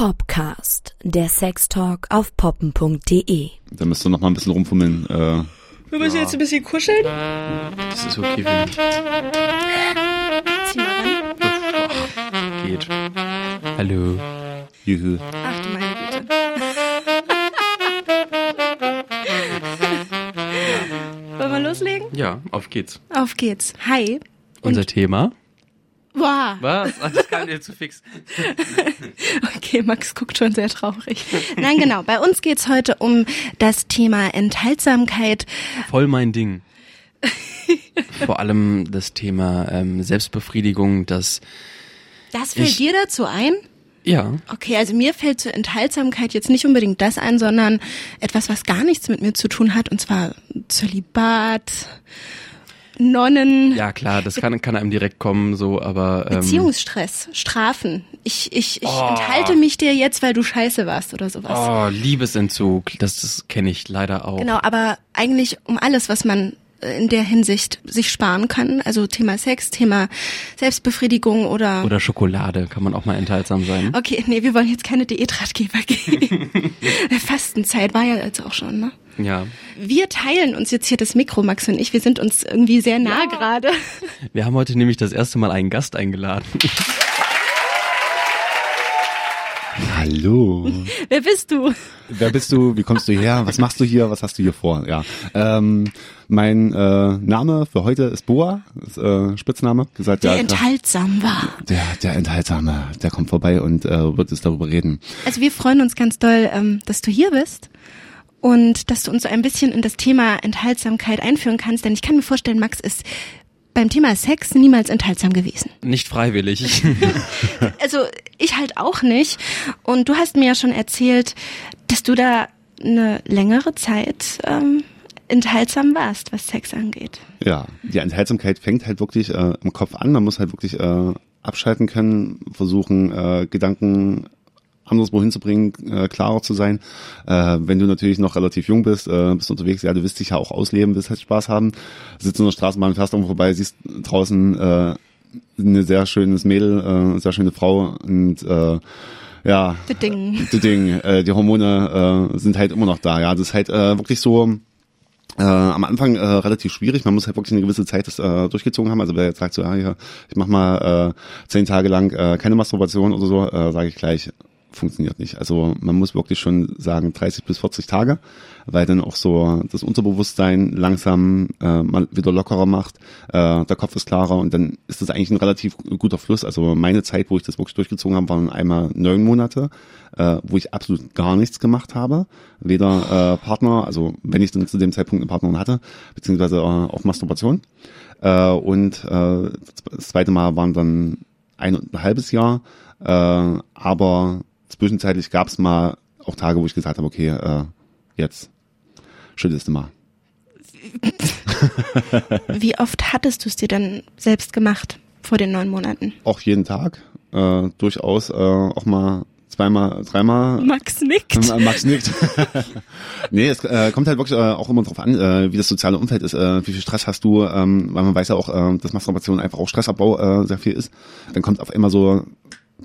Popcast, der Sextalk auf poppen.de. Da müsst ihr noch mal ein bisschen rumfummeln. Äh, Wir müssen jetzt ein bisschen kuscheln. Das ist okay für mich. Zieh mal ran. Geht. Hallo. juhu. Ach du meine Güte. Wollen wir loslegen? Ja, auf geht's. Auf geht's. Hi. Unser Thema. Wow. Was? Ach, das kam dir zu fix. Okay, Max guckt schon sehr traurig. Nein, genau. Bei uns geht's heute um das Thema Enthaltsamkeit. Voll mein Ding. Vor allem das Thema ähm, Selbstbefriedigung, das Das fällt Ich- dir dazu ein? ja, Okay, also mir fällt zur Enthaltsamkeit jetzt nicht unbedingt das ein, sondern etwas, was gar nichts mit mir zu tun hat, und zwar Zölibat, Nonnen, ja klar, das kann, kann einem direkt kommen, so, aber ähm, Beziehungsstress, Strafen. Ich, ich, ich Oh. enthalte mich dir jetzt, weil du scheiße warst oder sowas. oh, Liebesentzug, das, das kenne ich leider auch. Genau, aber eigentlich um alles, was man in der Hinsicht sich sparen kann, also Thema Sex, Thema Selbstbefriedigung oder Oder Schokolade, kann man auch mal enthaltsam sein. Okay, nee, wir wollen jetzt keine Diätratgeber geben. Fastenzeit war ja jetzt auch schon, ne? Ja, Wir teilen uns jetzt hier das Mikro, Max und ich. Wir sind uns irgendwie sehr nah gerade. wir haben heute nämlich das erste Mal einen Gast eingeladen. Hallo. Wer bist du? Wer bist du? Wie kommst du her? Was machst du hier? Was hast du hier vor? Ja. Ähm, mein äh, Name für heute ist Boa, ist, äh, Spitzname. Gesagt, Der ja, enthaltsam war. der, der Enthaltsame, der kommt vorbei und äh, wird es darüber reden. Also wir freuen uns ganz doll, ähm, dass du hier bist und dass du uns so ein bisschen in das Thema Enthaltsamkeit einführen kannst. Denn ich kann mir vorstellen, Max ist beim Thema Sex niemals enthaltsam gewesen. Nicht freiwillig. Also ich halt auch nicht. Und du hast mir ja schon erzählt, dass du da eine längere Zeit ähm, enthaltsam warst, was Sex angeht. Ja, die Enthaltsamkeit fängt halt wirklich äh, im Kopf an. Man muss halt wirklich äh, abschalten können, versuchen, äh, Gedanken anderswo hinzubringen, äh, klarer zu sein. Äh, wenn du natürlich noch relativ jung bist, äh, bist unterwegs, ja, du willst dich ja auch ausleben, willst halt Spaß haben. Sitzt in der Straßenbahn, fährst irgendwo vorbei, siehst draußen äh, eine sehr schönes Mädel, äh, sehr schöne Frau und äh, ja, Ding. die Ding, äh, die Hormone äh, sind halt immer noch da. Ja, das ist halt äh, wirklich so äh, am Anfang äh, relativ schwierig. Man muss halt wirklich eine gewisse Zeit das äh, durchgezogen haben. Also wer jetzt sagt so, ja, ich mach mal äh, zehn Tage lang äh, keine Masturbation oder so, äh, sage ich gleich, funktioniert nicht. Also man muss wirklich schon sagen 30 bis 40 Tage, weil dann auch so das Unterbewusstsein langsam äh, mal wieder lockerer macht, äh, der Kopf ist klarer und dann ist das eigentlich ein relativ guter Fluss. Also meine Zeit, wo ich das wirklich durchgezogen habe, waren einmal neun Monate, äh, wo ich absolut gar nichts gemacht habe. Weder äh, Partner, also wenn ich dann zu dem Zeitpunkt eine Partnerin hatte, beziehungsweise äh, auch Masturbation. Äh, und äh, das zweite Mal waren dann ein, ein halbes Jahr, äh, aber zwischenzeitlich gab es mal auch Tage, wo ich gesagt habe, okay, äh, jetzt schüttelst du mal. Wie oft hattest du es dir denn selbst gemacht vor den neun Monaten? Auch jeden Tag, äh, durchaus äh, auch mal zweimal, dreimal. Max nickt. Max nickt. nee, es äh, kommt halt wirklich äh, auch immer drauf an, äh, wie das soziale Umfeld ist, äh, wie viel Stress hast du, ähm, weil man weiß ja auch, äh, dass Masturbation einfach auch Stressabbau äh, sehr viel ist. Dann kommt auf einmal so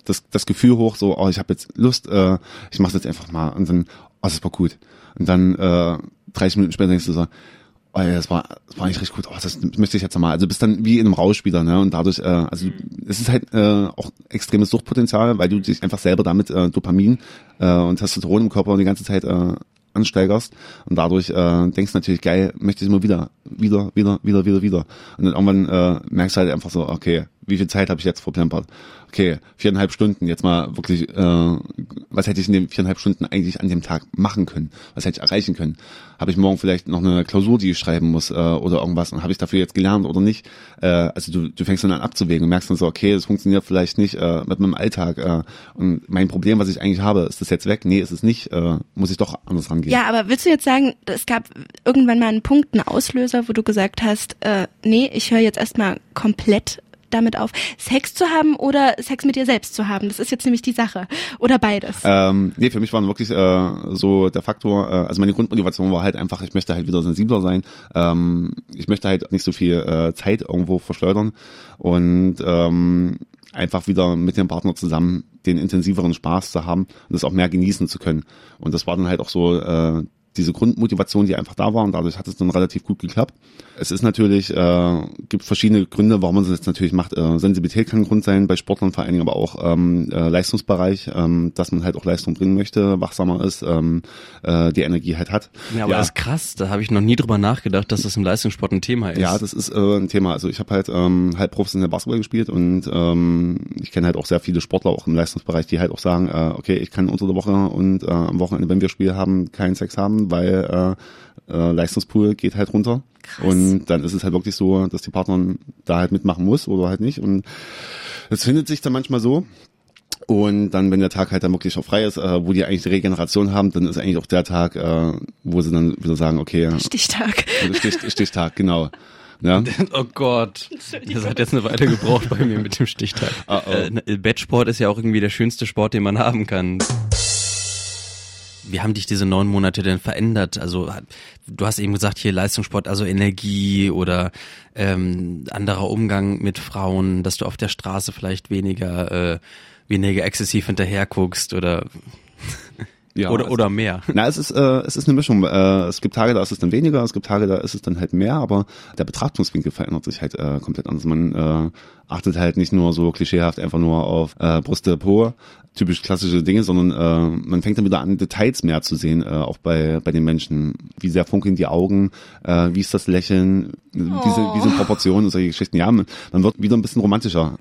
das, das Gefühl hoch, so, oh, ich habe jetzt Lust, äh, ich mache jetzt einfach mal und dann, oh, das war gut. Und dann äh, 30 Minuten später denkst du so, oh das war, das war nicht richtig gut, oh, das möchte ich jetzt mal. Also bist dann wie in einem Rausch wieder, ne? Und dadurch, äh, also es ist halt äh, auch extremes Suchtpotenzial, weil du dich einfach selber damit äh, Dopamin äh, und Testosteron im Körper die ganze Zeit äh, ansteigerst und dadurch äh, denkst du natürlich, geil, möchte ich immer wieder, wieder, wieder, wieder, wieder, wieder. Und dann irgendwann äh, merkst du halt einfach so, okay, wie viel Zeit habe ich jetzt verplempert? Okay, viereinhalb Stunden, jetzt mal wirklich, äh, was hätte ich in den viereinhalb Stunden eigentlich an dem Tag machen können? Was hätte ich erreichen können? Habe ich morgen vielleicht noch eine Klausur, die ich schreiben muss äh, oder irgendwas und habe ich dafür jetzt gelernt oder nicht? Äh, also du, du fängst dann an abzuwägen und merkst dann so, okay, das funktioniert vielleicht nicht äh, mit meinem Alltag äh, und mein Problem, was ich eigentlich habe, ist das jetzt weg? Nee, ist es nicht, äh, muss ich doch anders rangehen. Ja, aber willst du jetzt sagen, es gab irgendwann mal einen Punkt, einen Auslöser, wo du gesagt hast, äh, nee, ich höre jetzt erstmal komplett damit auf, Sex zu haben oder Sex mit dir selbst zu haben? Das ist jetzt nämlich die Sache. Oder beides. Ähm, nee, für mich war wirklich äh, so der Faktor, äh, also meine Grundmotivation war halt einfach, ich möchte halt wieder sensibler sein. Ähm, ich möchte halt nicht so viel äh, Zeit irgendwo verschleudern und ähm, einfach wieder mit dem Partner zusammen den intensiveren Spaß zu haben und das auch mehr genießen zu können. Und das war dann halt auch so äh, diese Grundmotivation, die einfach da war und dadurch hat es dann relativ gut geklappt. Es ist natürlich, äh, gibt verschiedene Gründe, warum man das jetzt natürlich macht. Äh, Sensibilität kann ein Grund sein, bei Sportlern vor allen Dingen, aber auch ähm, äh, Leistungsbereich, ähm, dass man halt auch Leistung bringen möchte, wachsamer ist, ähm, äh, die Energie halt hat. Ja, aber ja. das ist krass, da habe ich noch nie drüber nachgedacht, dass das im Leistungssport ein Thema ist. Ja, das ist äh, ein Thema. Also ich habe halt ähm, halb professionell Basketball gespielt und ähm, ich kenne halt auch sehr viele Sportler auch im Leistungsbereich, die halt auch sagen, äh, okay, ich kann unter der Woche und äh, am Wochenende, wenn wir Spiel haben, keinen Sex haben, weil äh, äh, Leistungspool geht halt runter. Krass. Und dann ist es halt wirklich so, dass die Partnerin da halt mitmachen muss oder halt nicht. Und es findet sich dann manchmal so. Und dann, wenn der Tag halt dann wirklich auch frei ist, äh, wo die eigentlich die Regeneration haben, dann ist eigentlich auch der Tag, äh, wo sie dann wieder sagen, okay. Stichtag. Stich, Stichtag, genau. Ja. Oh Gott, das hat jetzt eine Weile gebraucht bei mir mit dem Stichtag. Oh oh. Äh, Bettsport ist ja auch irgendwie der schönste Sport, den man haben kann. Wie haben dich diese neun Monate denn verändert? Also du hast eben gesagt, hier Leistungssport, also Energie oder ähm, anderer Umgang mit Frauen, dass du auf der Straße vielleicht weniger, äh, weniger exzessiv hinterher guckst oder ja, oder, oder mehr. Na, es ist, äh, es ist eine Mischung. Äh, es gibt Tage, da ist es dann weniger, es gibt Tage, da ist es dann halt mehr, aber der Betrachtungswinkel verändert sich halt äh, komplett anders. Man äh, achtet halt nicht nur so klischeehaft einfach nur auf äh, Brüste, Po, typisch klassische Dinge, sondern äh, man fängt dann wieder an, Details mehr zu sehen, äh, auch bei, bei den Menschen. Wie sehr funkeln die Augen, äh, wie ist das Lächeln, oh. wie, sind, wie sind Proportionen und solche Geschichten. Ja, man, man wird wieder ein bisschen romantischer.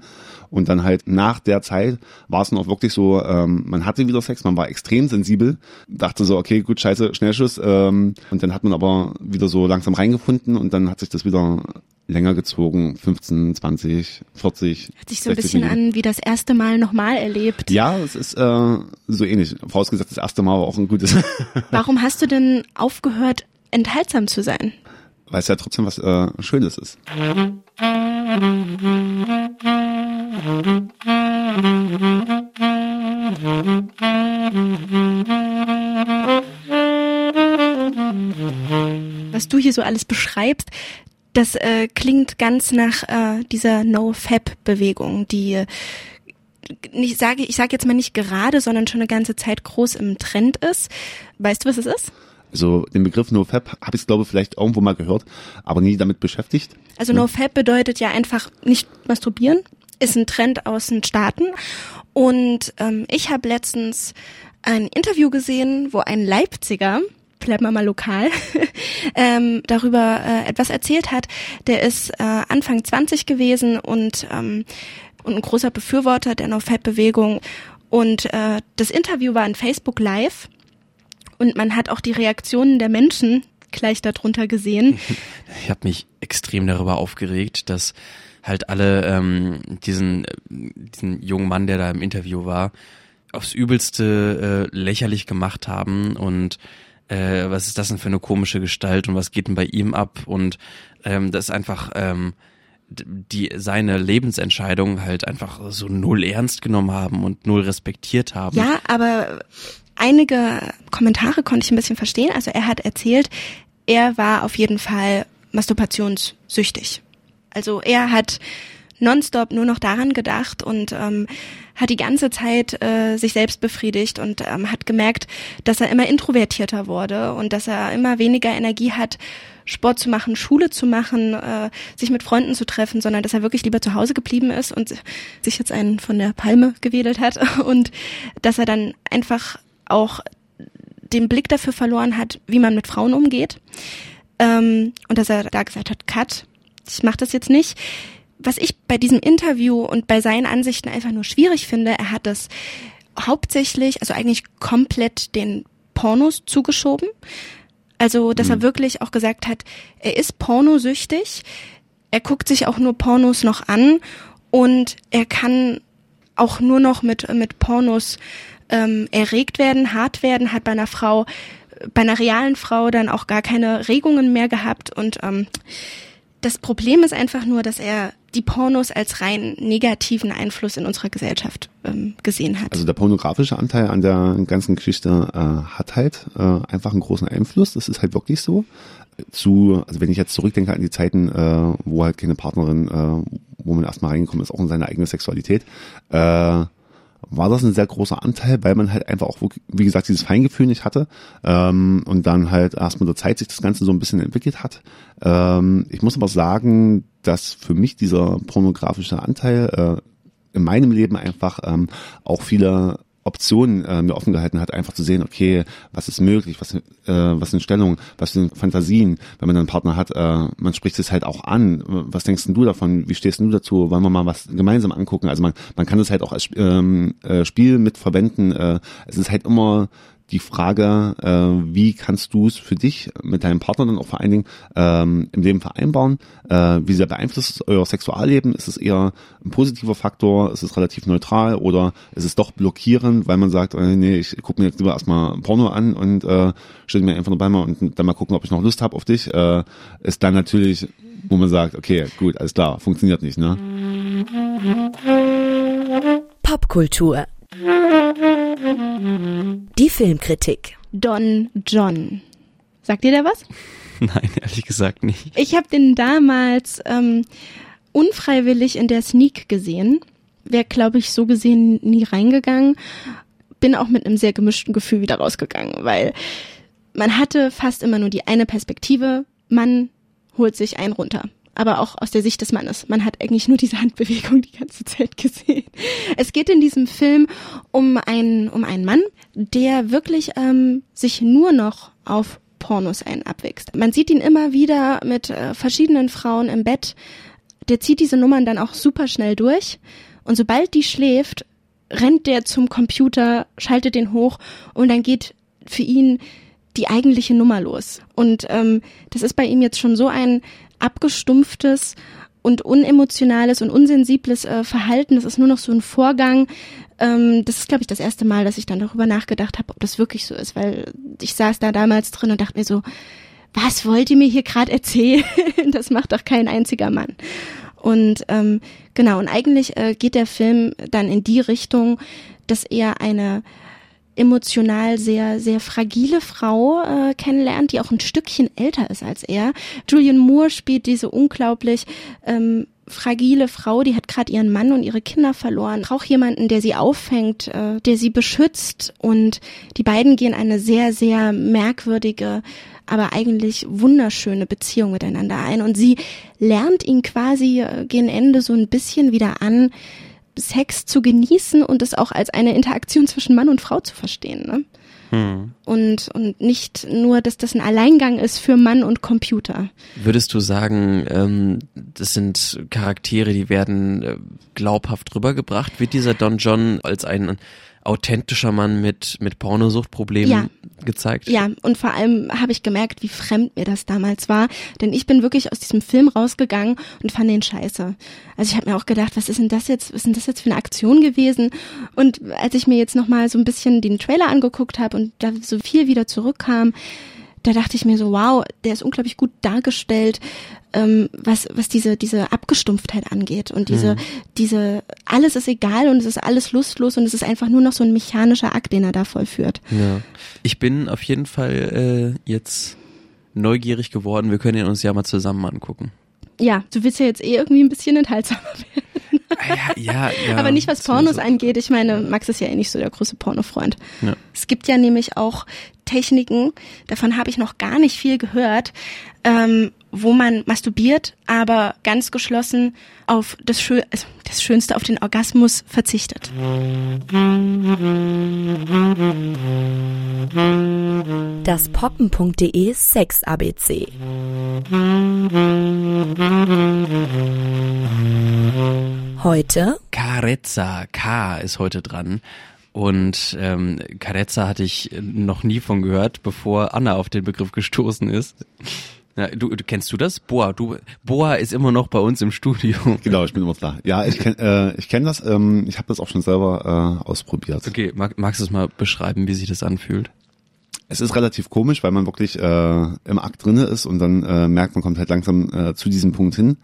Und dann halt nach der Zeit war es auch wirklich so, ähm, man hatte wieder Sex, man war extrem sensibel, dachte so, okay, gut, scheiße, Schnellschuss. Ähm, und dann hat man aber wieder so langsam reingefunden und dann hat sich das wieder länger gezogen, 15, 20, 40. Hat sich so ein bisschen Minuten. an wie das erste Mal nochmal erlebt. Ja, es ist äh, so ähnlich. Vorausgesetzt, das erste Mal war auch ein gutes. Warum hast du denn aufgehört, enthaltsam zu sein? Weil es ja trotzdem was äh, Schönes ist. Was du hier so alles beschreibst, das äh, klingt ganz nach äh, dieser No-Fab-Bewegung, die äh, nicht sage ich sage jetzt mal nicht gerade, sondern schon eine ganze Zeit groß im Trend ist. Weißt du, was es ist? Also den Begriff NoFap habe ich glaube ich vielleicht irgendwo mal gehört, aber nie damit beschäftigt. Also. NoFap bedeutet ja einfach nicht masturbieren, ist ein Trend aus den Staaten. Und ähm, ich habe letztens ein Interview gesehen, wo ein Leipziger bleiben wir mal lokal, ähm, darüber äh, etwas erzählt hat. Der ist äh, Anfang 20 gewesen und, ähm, und ein großer Befürworter der No-Fat-Bewegung. Und äh, das Interview war in Facebook Live und man hat auch die Reaktionen der Menschen gleich darunter gesehen. Ich habe mich extrem darüber aufgeregt, dass halt alle ähm, diesen, diesen jungen Mann, der da im Interview war, aufs Übelste äh, lächerlich gemacht haben und äh, was ist das denn für eine komische Gestalt und was geht denn bei ihm ab und ähm, das ist einfach ähm, die seine Lebensentscheidung halt einfach so null ernst genommen haben und null respektiert haben. Ja, aber einige Kommentare konnte ich ein bisschen verstehen. Also er hat erzählt, er war auf jeden Fall masturbationssüchtig. Also er hat nonstop nur noch daran gedacht und ähm, hat die ganze Zeit äh, sich selbst befriedigt und ähm, hat gemerkt, dass er immer introvertierter wurde und dass er immer weniger Energie hat, Sport zu machen, Schule zu machen, äh, sich mit Freunden zu treffen, sondern dass er wirklich lieber zu Hause geblieben ist und sich jetzt einen von der Palme gewedelt hat und dass er dann einfach auch den Blick dafür verloren hat, wie man mit Frauen umgeht. Ähm, und dass er da gesagt hat, Cut, ich mache das jetzt nicht was ich bei diesem Interview und bei seinen Ansichten einfach nur schwierig finde, er hat das hauptsächlich, also eigentlich komplett den Pornos zugeschoben. Also, dass mhm. er wirklich auch gesagt hat, er ist pornosüchtig, er guckt sich auch nur Pornos noch an und er kann auch nur noch mit, mit Pornos ähm, erregt werden, hart werden, hat bei einer Frau, bei einer realen Frau dann auch gar keine Regungen mehr gehabt und ähm, das Problem ist einfach nur, dass er die Pornos als rein negativen Einfluss in unserer Gesellschaft ähm, gesehen hat. Also der pornografische Anteil an der ganzen Geschichte äh, hat halt äh, einfach einen großen Einfluss. Das ist halt wirklich so. Zu, also wenn ich jetzt zurückdenke an die Zeiten, äh, wo halt keine Partnerin, äh, wo man erstmal reingekommen ist, auch in seine eigene Sexualität, äh, war das ein sehr großer Anteil, weil man halt einfach auch, wie gesagt, dieses Feingefühl nicht hatte ähm, und dann halt erst mit der Zeit sich das Ganze so ein bisschen entwickelt hat. Ähm, ich muss aber sagen, dass für mich dieser pornografische Anteil äh, in meinem Leben einfach ähm, auch viele Optionen äh, mir offen gehalten hat, einfach zu sehen, okay, was ist möglich, was, äh, was sind Stellungen, was sind Fantasien, wenn man einen Partner hat, äh, man spricht es halt auch an, was denkst du davon, wie stehst du dazu, wollen wir mal was gemeinsam angucken, also man, man kann das halt auch als ähm, äh, Spiel mit verwenden, äh, es ist halt immer die Frage, äh, wie kannst du es für dich mit deinem Partner dann auch vor allen Dingen ähm, im Leben vereinbaren? Äh, wie sehr beeinflusst es euer Sexualleben? Ist es eher ein positiver Faktor? Ist es relativ neutral oder ist es doch blockierend, weil man sagt, äh, nee, ich gucke mir jetzt lieber erstmal Porno an und äh, stelle mir einfach nur bei mir und dann mal gucken, ob ich noch Lust habe auf dich? Äh, ist dann natürlich, wo man sagt, okay, gut, alles klar, funktioniert nicht, ne? Popkultur die Filmkritik. Don John. Sagt ihr der was? Nein, ehrlich gesagt nicht. Ich habe den damals ähm, unfreiwillig in der Sneak gesehen. Wäre, glaube ich, so gesehen nie reingegangen. Bin auch mit einem sehr gemischten Gefühl wieder rausgegangen, weil man hatte fast immer nur die eine Perspektive. Man holt sich einen runter aber auch aus der Sicht des Mannes. Man hat eigentlich nur diese Handbewegung die ganze Zeit gesehen. Es geht in diesem Film um einen, um einen Mann, der wirklich ähm, sich nur noch auf Pornos ein abwächst. Man sieht ihn immer wieder mit äh, verschiedenen Frauen im Bett. Der zieht diese Nummern dann auch super schnell durch. Und sobald die schläft, rennt der zum Computer, schaltet den hoch und dann geht für ihn die eigentliche Nummer los. Und ähm, das ist bei ihm jetzt schon so ein abgestumpftes und unemotionales und unsensibles äh, Verhalten. Das ist nur noch so ein Vorgang. Ähm, das ist, glaube ich, das erste Mal, dass ich dann darüber nachgedacht habe, ob das wirklich so ist, weil ich saß da damals drin und dachte mir so, was wollt ihr mir hier gerade erzählen? das macht doch kein einziger Mann. Und ähm, genau, und eigentlich äh, geht der Film dann in die Richtung, dass er eine emotional sehr, sehr fragile Frau äh, kennenlernt, die auch ein Stückchen älter ist als er. Julian Moore spielt diese unglaublich ähm, fragile Frau, die hat gerade ihren Mann und ihre Kinder verloren, braucht jemanden, der sie auffängt, äh, der sie beschützt. Und die beiden gehen eine sehr, sehr merkwürdige, aber eigentlich wunderschöne Beziehung miteinander ein. Und sie lernt ihn quasi äh, gegen Ende so ein bisschen wieder an, Sex zu genießen und es auch als eine Interaktion zwischen Mann und Frau zu verstehen. Ne? Hm. Und, und nicht nur, dass das ein Alleingang ist für Mann und Computer. Würdest du sagen, ähm, das sind Charaktere, die werden äh, glaubhaft rübergebracht? Wird dieser Don John als ein authentischer Mann mit, mit Pornosuchtproblemen ja. gezeigt. Ja, und vor allem habe ich gemerkt, wie fremd mir das damals war. Denn ich bin wirklich aus diesem Film rausgegangen und fand den scheiße. Also ich habe mir auch gedacht, was ist denn das jetzt, was ist denn das jetzt für eine Aktion gewesen? Und als ich mir jetzt nochmal so ein bisschen den Trailer angeguckt habe und da so viel wieder zurückkam, da dachte ich mir so, wow, der ist unglaublich gut dargestellt, ähm, was, was diese, diese Abgestumpftheit angeht und diese, mhm. diese, alles ist egal und es ist alles lustlos und es ist einfach nur noch so ein mechanischer Akt, den er da vollführt. Ja. Ich bin auf jeden Fall äh, jetzt neugierig geworden. Wir können ihn uns ja mal zusammen angucken. Ja, du willst ja jetzt eh irgendwie ein bisschen enthaltsamer werden. Ja, ja, ja, Aber nicht was Pornos so. angeht. Ich meine, Max ist ja eh nicht so der große Pornofreund. Ja. Es gibt ja nämlich auch Techniken, davon habe ich noch gar nicht viel gehört, ähm, wo man masturbiert, aber ganz geschlossen auf das, Schö also das Schönste, auf den Orgasmus verzichtet. Das poppen.de Sex ABC. Heute Carezza K ist heute dran. Und ähm, Carezza hatte ich noch nie von gehört, bevor Anna auf den Begriff gestoßen ist. Ja, du, du kennst du das? Boa, du Boa ist immer noch bei uns im Studio. Genau, ich bin immer da. Ja, ich kenne äh, ich kenn das. Ähm, ich habe das auch schon selber äh, ausprobiert. Okay, mag, magst du es mal beschreiben, wie sich das anfühlt? Es ist relativ komisch, weil man wirklich äh, im Akt drinne ist und dann äh, merkt, man kommt halt langsam äh, zu diesem Punkt hin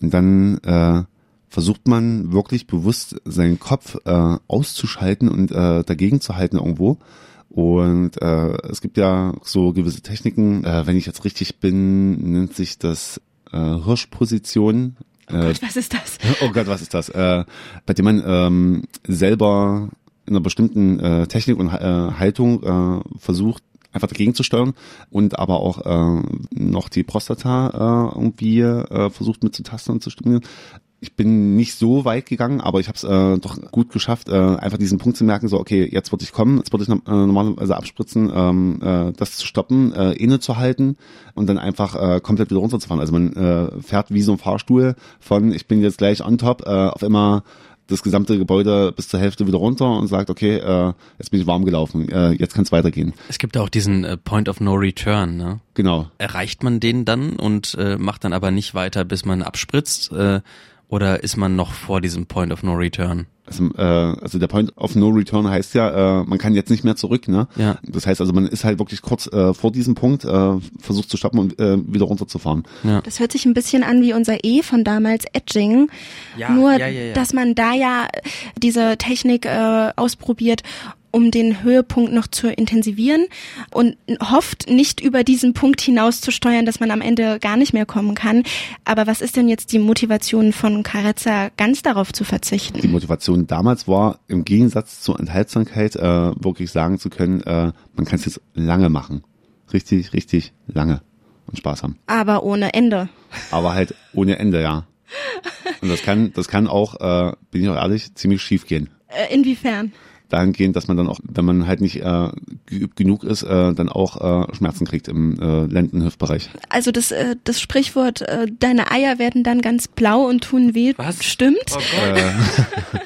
und dann äh, versucht man wirklich bewusst seinen Kopf äh, auszuschalten und äh, dagegen zu halten irgendwo und äh, es gibt ja so gewisse Techniken, äh, wenn ich jetzt richtig bin, nennt sich das äh, Hirschposition. Oh Gott, äh, was ist das? Oh Gott, was ist das? Äh, bei dem man ähm, selber in einer bestimmten äh, Technik und äh, Haltung äh, versucht, einfach dagegen zu steuern und aber auch äh, noch die Prostata äh, irgendwie äh, versucht mitzutasten und zu stimulieren. Ich bin nicht so weit gegangen, aber ich habe es äh, doch gut geschafft, äh, einfach diesen Punkt zu merken, so okay, jetzt würde ich kommen, jetzt würde ich äh, normalerweise abspritzen, ähm, äh, das zu stoppen, äh, innezuhalten und dann einfach äh, komplett wieder runterzufahren. Also man äh, fährt wie so ein Fahrstuhl von ich bin jetzt gleich on top äh, auf immer das gesamte Gebäude bis zur Hälfte wieder runter und sagt, okay, äh, jetzt bin ich warm gelaufen, äh, jetzt kann es weitergehen. Es gibt auch diesen äh, Point of No Return, ne? Genau. Erreicht man den dann und äh, macht dann aber nicht weiter, bis man abspritzt? Äh, oder ist man noch vor diesem Point of No Return? Also, äh, also der Point of No Return heißt ja, äh, man kann jetzt nicht mehr zurück. Ne? Ja. Das heißt also, man ist halt wirklich kurz äh, vor diesem Punkt, äh, versucht zu stoppen und äh, wieder runterzufahren. Ja. Das hört sich ein bisschen an wie unser E von damals, Edging. Ja, Nur, ja, ja, ja. dass man da ja diese Technik äh, ausprobiert um den Höhepunkt noch zu intensivieren und hofft nicht über diesen Punkt hinaus zu steuern, dass man am Ende gar nicht mehr kommen kann. Aber was ist denn jetzt die Motivation von Carezza, ganz darauf zu verzichten? Die Motivation damals war, im Gegensatz zur Enthaltsamkeit, äh, wirklich sagen zu können, äh, man kann es jetzt lange machen. Richtig, richtig lange und Spaß haben. Aber ohne Ende. Aber halt ohne Ende, ja. Und das kann, das kann auch, äh, bin ich auch ehrlich, ziemlich schief gehen. Äh, inwiefern? Dahingehend, dass man dann auch, wenn man halt nicht äh, geübt genug ist, äh, dann auch äh, Schmerzen kriegt im äh, Lendenhüftbereich. Also das, äh, das Sprichwort, äh, deine Eier werden dann ganz blau und tun weh, Was? stimmt? Oh Gott. Äh,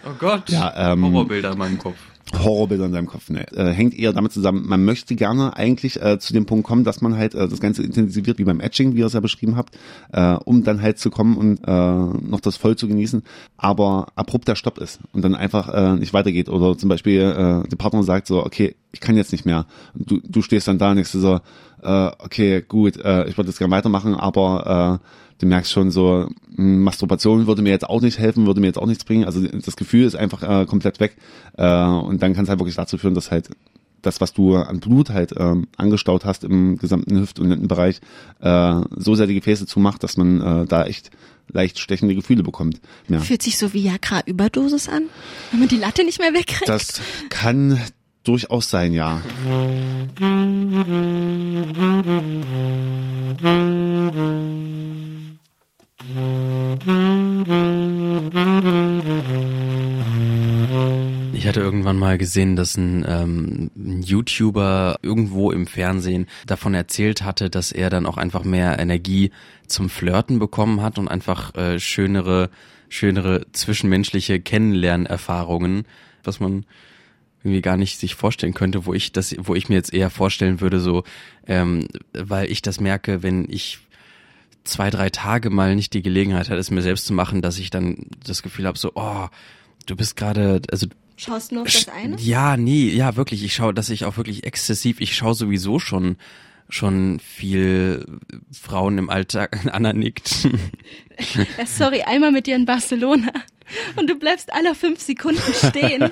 oh Gott. Ja, ähm, Horrorbilder in meinem Kopf. Horrorbilder in deinem Kopf. Ne. Äh, hängt eher damit zusammen, man möchte gerne eigentlich äh, zu dem Punkt kommen, dass man halt äh, das Ganze intensiviert, wie beim Etching, wie ihr es ja beschrieben habt, äh, um dann halt zu kommen und äh, noch das voll zu genießen, aber abrupt der Stopp ist und dann einfach äh, nicht weitergeht. Oder zum Beispiel äh, der Partner sagt so, okay, ich kann jetzt nicht mehr. Du, du stehst dann da und denkst so, äh, okay, gut, äh, ich würde jetzt gerne weitermachen, aber äh, du merkst schon so, hm, Masturbation würde mir jetzt auch nicht helfen, würde mir jetzt auch nichts bringen. Also das Gefühl ist einfach äh, komplett weg. Äh, und dann kann es halt wirklich dazu führen, dass halt das, was du an Blut halt ähm, angestaut hast im gesamten Hüft- und Lendenbereich, äh, so sehr die Gefäße zumacht, dass man äh, da echt leicht stechende Gefühle bekommt. Ja. Fühlt sich so wie Viagra-Überdosis an, wenn man die Latte nicht mehr wegkriegt. Das kann durchaus sein, ja. Ich hatte irgendwann mal gesehen, dass ein, ähm, ein YouTuber irgendwo im Fernsehen davon erzählt hatte, dass er dann auch einfach mehr Energie zum Flirten bekommen hat und einfach äh, schönere, schönere zwischenmenschliche Kennenlernerfahrungen, was man irgendwie gar nicht sich vorstellen könnte, wo ich das, wo ich mir jetzt eher vorstellen würde, so, ähm, weil ich das merke, wenn ich zwei, drei Tage mal nicht die Gelegenheit hatte, es mir selbst zu machen, dass ich dann das Gefühl habe, so, oh, du bist gerade, also Schaust nur auf das eine? Ja, nee, ja, wirklich. Ich schaue, dass ich auch wirklich exzessiv, ich schaue sowieso schon schon viel Frauen im Alltag. Anna nickt. Ja, sorry, einmal mit dir in Barcelona und du bleibst alle fünf Sekunden stehen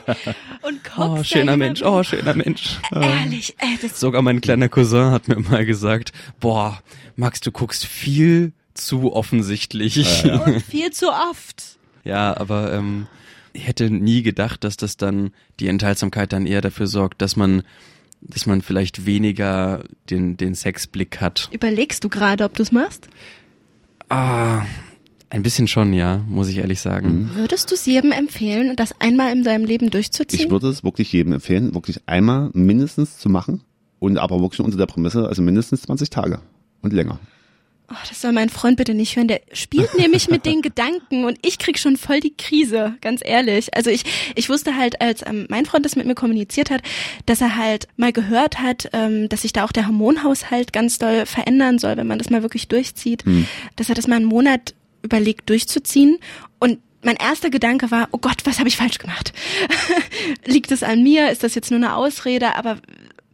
und guckst. Oh, schöner Mensch, oh, schöner Mensch. Ehrlich, ey, das Sogar mein kleiner Cousin hat mir mal gesagt, boah, Max, du guckst viel zu offensichtlich. Ja, Und viel zu oft. Ja, aber ähm, ich hätte nie gedacht, dass das dann die Enthaltsamkeit dann eher dafür sorgt, dass man dass man vielleicht weniger den den Sexblick hat. Überlegst du gerade, ob du es machst? Ah, ein bisschen schon, ja, muss ich ehrlich sagen. Mhm. Würdest du es jedem empfehlen, das einmal in seinem Leben durchzuziehen? Ich würde es wirklich jedem empfehlen, wirklich einmal mindestens zu machen und aber wirklich unter der Prämisse, also mindestens 20 Tage und länger. Oh, das soll mein Freund bitte nicht hören. Der spielt nämlich mit den Gedanken und ich krieg schon voll die Krise, ganz ehrlich. Also ich, ich wusste halt, als ähm, mein Freund das mit mir kommuniziert hat, dass er halt mal gehört hat, ähm, dass sich da auch der Hormonhaushalt ganz doll verändern soll, wenn man das mal wirklich durchzieht. Hm. Dass er das mal einen Monat überlegt durchzuziehen und mein erster Gedanke war, oh Gott, was habe ich falsch gemacht? Liegt es an mir? Ist das jetzt nur eine Ausrede? Aber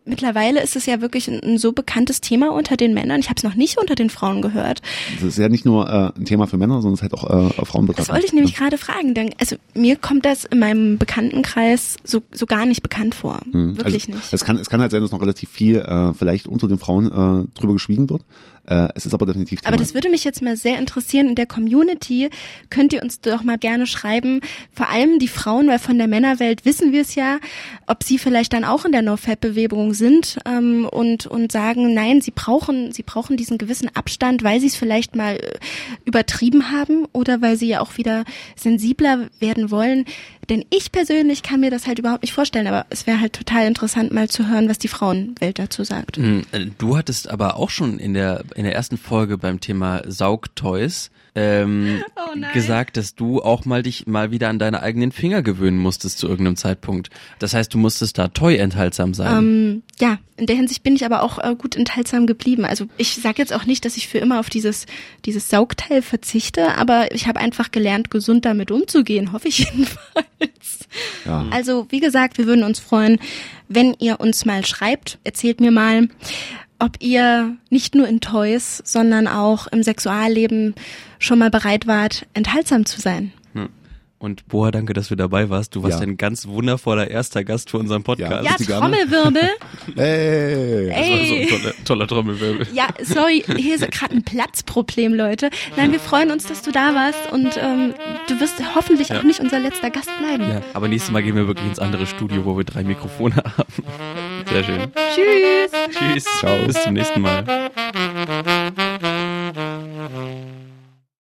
mittlerweile ist es ja wirklich ein, ein so bekanntes Thema unter den Männern. Ich habe es noch nicht unter den Frauen gehört. Das ist ja nicht nur äh, ein Thema für Männer, sondern es ist halt auch äh, Frauen betreffend. Das wollte ich nämlich gerade fragen. Denn, also mir kommt das in meinem Bekanntenkreis so, so gar nicht bekannt vor. Hm. Wirklich also, nicht. Es kann, es kann halt sein, dass noch relativ viel äh, vielleicht unter den Frauen äh, drüber geschwiegen wird. Äh, es ist aber definitiv Thema. Aber das würde mich jetzt mal sehr interessieren. In der Community könnt ihr uns doch mal gerne schreiben, vor allem die Frauen, weil von der Männerwelt wissen wir es ja, ob sie vielleicht dann auch in der No-Fap-Bewegung sind ähm, und, und sagen, nein, sie brauchen, sie brauchen diesen gewissen Abstand, weil sie es vielleicht mal äh, übertrieben haben oder weil sie ja auch wieder sensibler werden wollen. Denn ich persönlich kann mir das halt überhaupt nicht vorstellen, aber es wäre halt total interessant mal zu hören, was die Frauenwelt dazu sagt. Hm, äh, du hattest aber auch schon in der in der ersten Folge beim Thema Saugtoys ähm, oh gesagt, dass du auch mal dich mal wieder an deine eigenen Finger gewöhnen musstest zu irgendeinem Zeitpunkt. Das heißt, du musstest da toy enthaltsam sein. Ähm, ja, in der Hinsicht bin ich aber auch äh, gut enthaltsam geblieben. Also ich sage jetzt auch nicht, dass ich für immer auf dieses dieses Saugteil verzichte, aber ich habe einfach gelernt, gesund damit umzugehen, hoffe ich jedenfalls. Ja. Also wie gesagt, wir würden uns freuen, wenn ihr uns mal schreibt. Erzählt mir mal, ob ihr nicht nur in Toys, sondern auch im Sexualleben schon mal bereit wart, enthaltsam zu sein. Und Boa, danke, dass du dabei warst. Du warst ja. ein ganz wundervoller erster Gast für unseren Podcast. Ja, ja Trommelwirbel. hey. Ey. Das war so ein toller, toller Trommelwirbel. Ja, sorry, hier ist gerade ein Platzproblem, Leute. Nein, wir freuen uns, dass du da warst und ähm, du wirst hoffentlich ja. auch nicht unser letzter Gast bleiben. Ja, aber nächstes Mal gehen wir wirklich ins andere Studio, wo wir drei Mikrofone haben. Sehr schön. Tschüss. Tschüss. Ciao. Bis zum nächsten Mal.